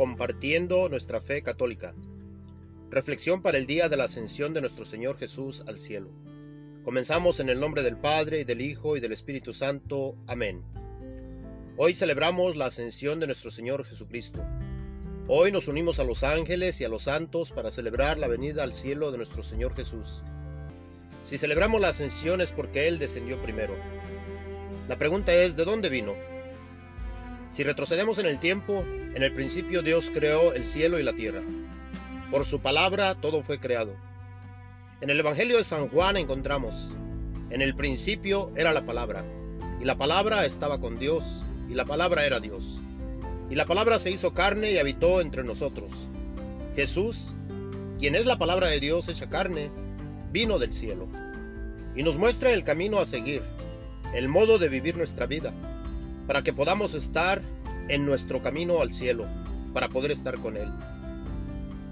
compartiendo nuestra fe católica. Reflexión para el día de la ascensión de nuestro Señor Jesús al cielo. Comenzamos en el nombre del Padre, y del Hijo, y del Espíritu Santo. Amén. Hoy celebramos la ascensión de nuestro Señor Jesucristo. Hoy nos unimos a los ángeles y a los santos para celebrar la venida al cielo de nuestro Señor Jesús. Si celebramos la ascensión es porque Él descendió primero. La pregunta es, ¿de dónde vino? Si retrocedemos en el tiempo, en el principio Dios creó el cielo y la tierra. Por su palabra todo fue creado. En el Evangelio de San Juan encontramos, en el principio era la palabra, y la palabra estaba con Dios, y la palabra era Dios. Y la palabra se hizo carne y habitó entre nosotros. Jesús, quien es la palabra de Dios hecha carne, vino del cielo, y nos muestra el camino a seguir, el modo de vivir nuestra vida, para que podamos estar en nuestro camino al cielo, para poder estar con Él.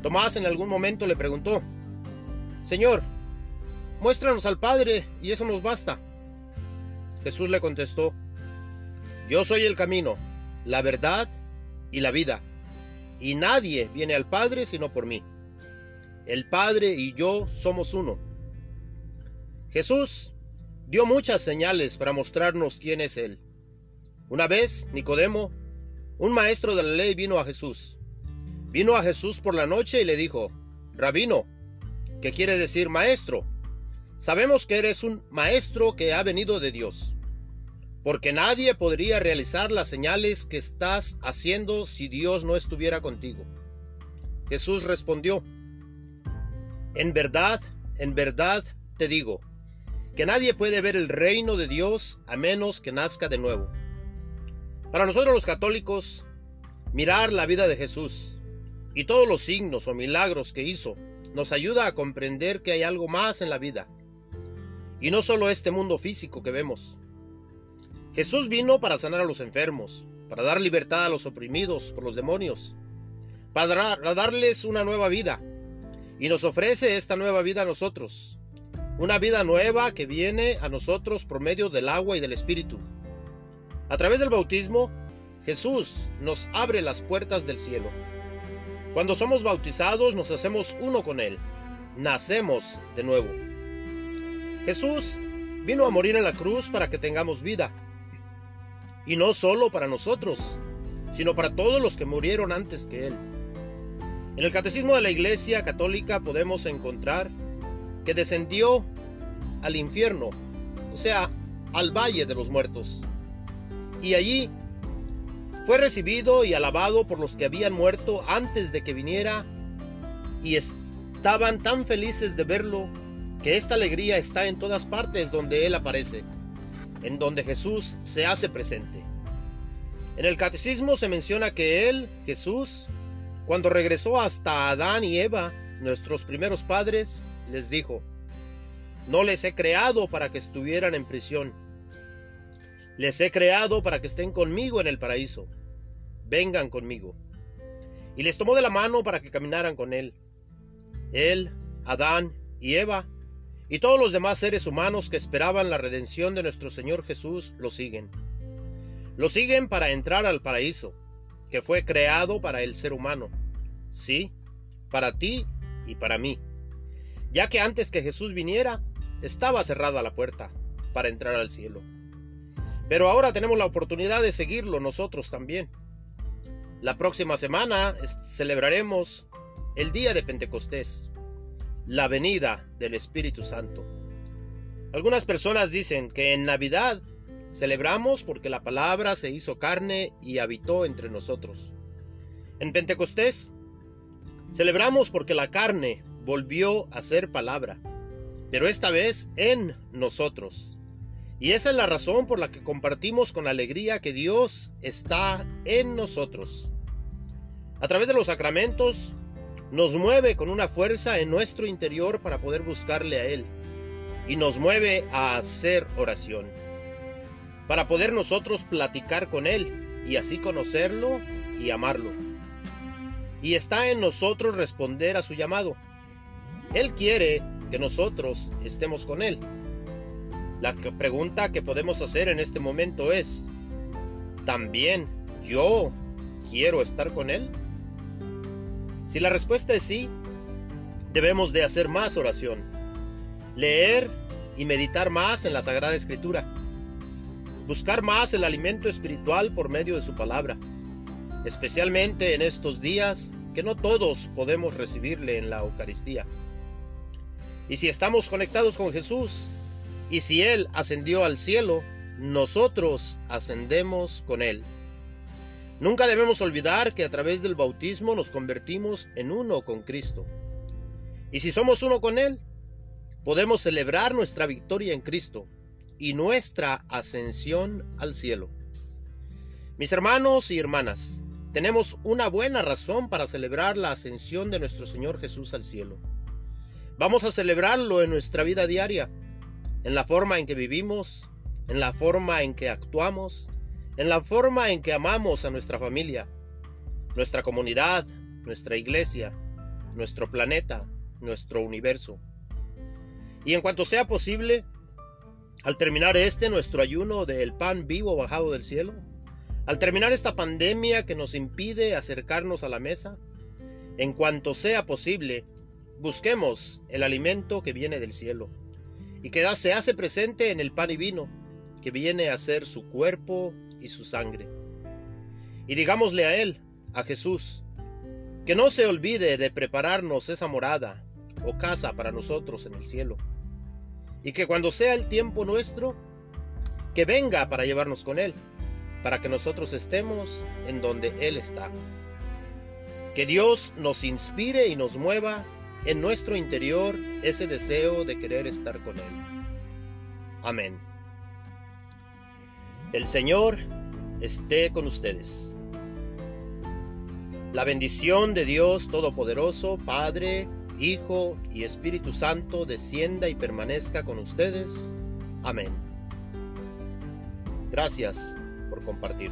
Tomás en algún momento le preguntó, Señor, muéstranos al Padre y eso nos basta. Jesús le contestó, Yo soy el camino, la verdad y la vida, y nadie viene al Padre sino por mí. El Padre y yo somos uno. Jesús dio muchas señales para mostrarnos quién es Él. Una vez, Nicodemo, un maestro de la ley, vino a Jesús. Vino a Jesús por la noche y le dijo, Rabino, ¿qué quiere decir maestro? Sabemos que eres un maestro que ha venido de Dios, porque nadie podría realizar las señales que estás haciendo si Dios no estuviera contigo. Jesús respondió, En verdad, en verdad te digo, que nadie puede ver el reino de Dios a menos que nazca de nuevo. Para nosotros los católicos, mirar la vida de Jesús y todos los signos o milagros que hizo nos ayuda a comprender que hay algo más en la vida. Y no solo este mundo físico que vemos. Jesús vino para sanar a los enfermos, para dar libertad a los oprimidos por los demonios, para darles una nueva vida. Y nos ofrece esta nueva vida a nosotros, una vida nueva que viene a nosotros por medio del agua y del Espíritu. A través del bautismo, Jesús nos abre las puertas del cielo. Cuando somos bautizados nos hacemos uno con Él, nacemos de nuevo. Jesús vino a morir en la cruz para que tengamos vida. Y no solo para nosotros, sino para todos los que murieron antes que Él. En el Catecismo de la Iglesia Católica podemos encontrar que descendió al infierno, o sea, al valle de los muertos. Y allí fue recibido y alabado por los que habían muerto antes de que viniera y estaban tan felices de verlo que esta alegría está en todas partes donde Él aparece, en donde Jesús se hace presente. En el catecismo se menciona que Él, Jesús, cuando regresó hasta Adán y Eva, nuestros primeros padres, les dijo, no les he creado para que estuvieran en prisión. Les he creado para que estén conmigo en el paraíso. Vengan conmigo. Y les tomó de la mano para que caminaran con él. Él, Adán y Eva, y todos los demás seres humanos que esperaban la redención de nuestro Señor Jesús, lo siguen. Lo siguen para entrar al paraíso, que fue creado para el ser humano. Sí, para ti y para mí ya que antes que Jesús viniera, estaba cerrada la puerta para entrar al cielo. Pero ahora tenemos la oportunidad de seguirlo nosotros también. La próxima semana celebraremos el día de Pentecostés, la venida del Espíritu Santo. Algunas personas dicen que en Navidad celebramos porque la palabra se hizo carne y habitó entre nosotros. En Pentecostés celebramos porque la carne volvió a ser palabra, pero esta vez en nosotros. Y esa es la razón por la que compartimos con alegría que Dios está en nosotros. A través de los sacramentos, nos mueve con una fuerza en nuestro interior para poder buscarle a Él. Y nos mueve a hacer oración. Para poder nosotros platicar con Él y así conocerlo y amarlo. Y está en nosotros responder a su llamado. Él quiere que nosotros estemos con Él. La pregunta que podemos hacer en este momento es, ¿también yo quiero estar con Él? Si la respuesta es sí, debemos de hacer más oración, leer y meditar más en la Sagrada Escritura, buscar más el alimento espiritual por medio de su palabra, especialmente en estos días que no todos podemos recibirle en la Eucaristía. Y si estamos conectados con Jesús, y si Él ascendió al cielo, nosotros ascendemos con Él. Nunca debemos olvidar que a través del bautismo nos convertimos en uno con Cristo. Y si somos uno con Él, podemos celebrar nuestra victoria en Cristo y nuestra ascensión al cielo. Mis hermanos y hermanas, tenemos una buena razón para celebrar la ascensión de nuestro Señor Jesús al cielo. Vamos a celebrarlo en nuestra vida diaria, en la forma en que vivimos, en la forma en que actuamos, en la forma en que amamos a nuestra familia, nuestra comunidad, nuestra iglesia, nuestro planeta, nuestro universo. Y en cuanto sea posible, al terminar este nuestro ayuno del pan vivo bajado del cielo, al terminar esta pandemia que nos impide acercarnos a la mesa, en cuanto sea posible, busquemos el alimento que viene del cielo y que se hace presente en el pan y vino, que viene a ser su cuerpo y su sangre. Y digámosle a Él, a Jesús, que no se olvide de prepararnos esa morada o casa para nosotros en el cielo, y que cuando sea el tiempo nuestro, que venga para llevarnos con Él para que nosotros estemos en donde Él está. Que Dios nos inspire y nos mueva en nuestro interior ese deseo de querer estar con Él. Amén. El Señor esté con ustedes. La bendición de Dios Todopoderoso, Padre, Hijo y Espíritu Santo, descienda y permanezca con ustedes. Amén. Gracias por compartir.